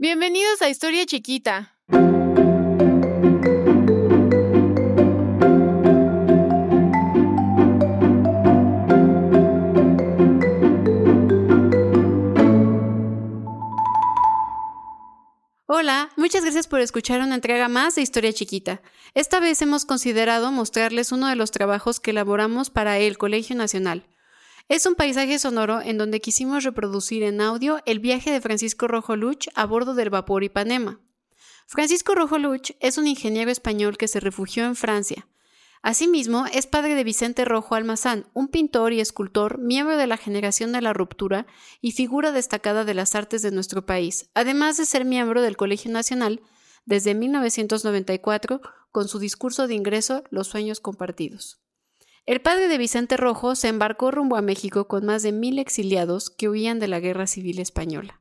Bienvenidos a Historia Chiquita. Hola, muchas gracias por escuchar una entrega más de Historia Chiquita. Esta vez hemos considerado mostrarles uno de los trabajos que elaboramos para el Colegio Nacional. Es un paisaje sonoro en donde quisimos reproducir en audio el viaje de Francisco Rojo Luch a bordo del vapor Ipanema. Francisco Rojo Luch es un ingeniero español que se refugió en Francia. Asimismo, es padre de Vicente Rojo Almazán, un pintor y escultor, miembro de la generación de la ruptura y figura destacada de las artes de nuestro país, además de ser miembro del Colegio Nacional desde 1994 con su discurso de ingreso Los sueños compartidos. El padre de Vicente Rojo se embarcó rumbo a México con más de mil exiliados que huían de la Guerra Civil Española.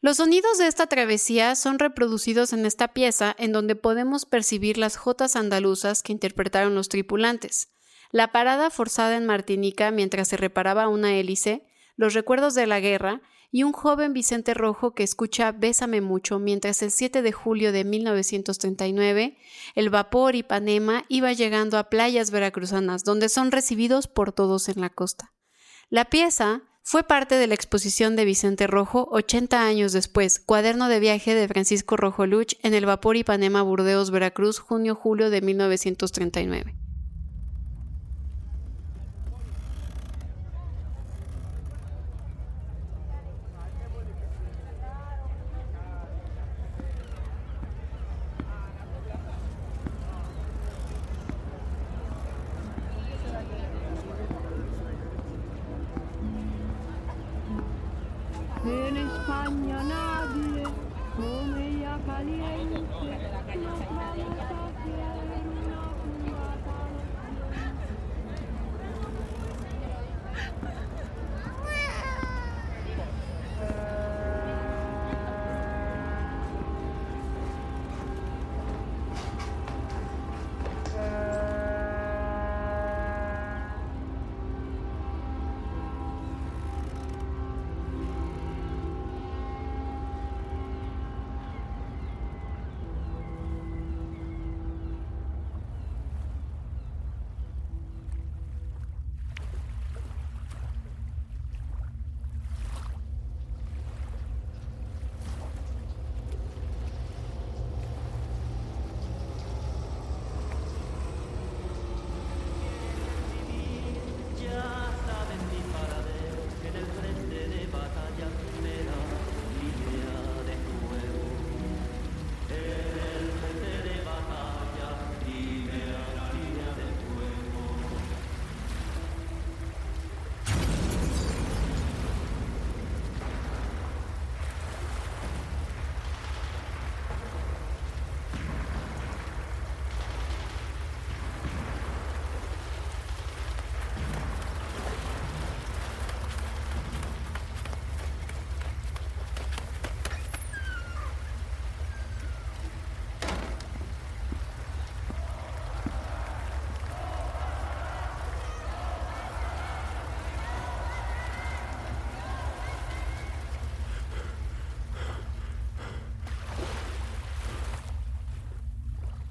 Los sonidos de esta travesía son reproducidos en esta pieza en donde podemos percibir las jotas andaluzas que interpretaron los tripulantes, la parada forzada en Martinica mientras se reparaba una hélice, los recuerdos de la guerra y un joven Vicente Rojo que escucha Bésame mucho mientras el 7 de julio de 1939 el vapor Ipanema iba llegando a playas veracruzanas donde son recibidos por todos en la costa. La pieza fue parte de la exposición de Vicente Rojo 80 años después, cuaderno de viaje de Francisco Rojo Luch en el vapor Ipanema Burdeos Veracruz junio-julio de 1939. compagna nabile, come ia caliente, la palata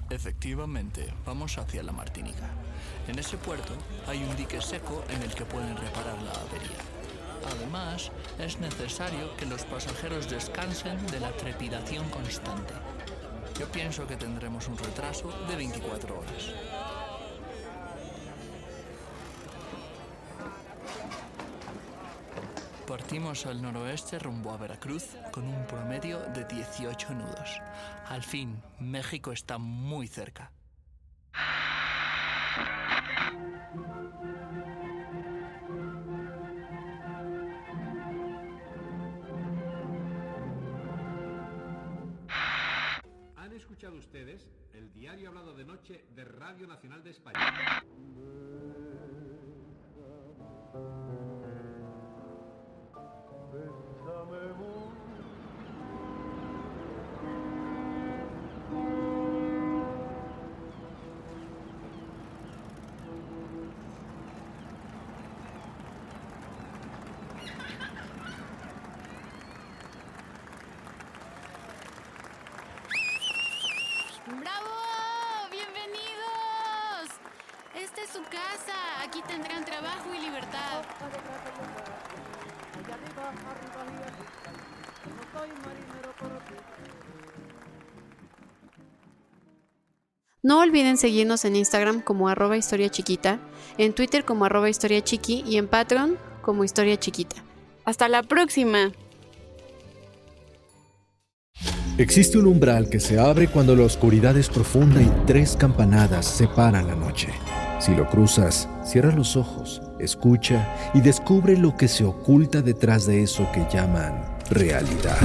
Efectivamente, vamos hacia la Martinica. En ese puerto hay un dique seco en el que pueden reparar la avería. Además, es necesario que los pasajeros descansen de la trepidación constante. Yo pienso que tendremos un retraso de 24 horas. Partimos al noroeste rumbo a Veracruz con un promedio de 18 nudos. Al fin, México está muy cerca. Han escuchado ustedes el diario hablado de noche de Radio Nacional de España bravo. bienvenidos. esta es su casa. aquí tendrán trabajo y libertad. No olviden seguirnos en Instagram como arroba chiquita, en Twitter como arroba historia chiqui y en Patreon como historia chiquita. ¡Hasta la próxima! Existe un umbral que se abre cuando la oscuridad es profunda y tres campanadas separan la noche. Si lo cruzas, cierra los ojos, escucha y descubre lo que se oculta detrás de eso que llaman realidad.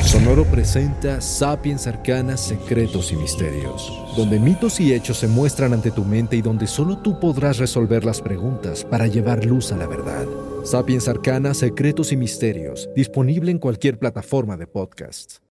Sonoro presenta Sapiens Arcanas, Secretos y Misterios, donde mitos y hechos se muestran ante tu mente y donde solo tú podrás resolver las preguntas para llevar luz a la verdad. Sapiens Arcanas, Secretos y Misterios, disponible en cualquier plataforma de podcasts.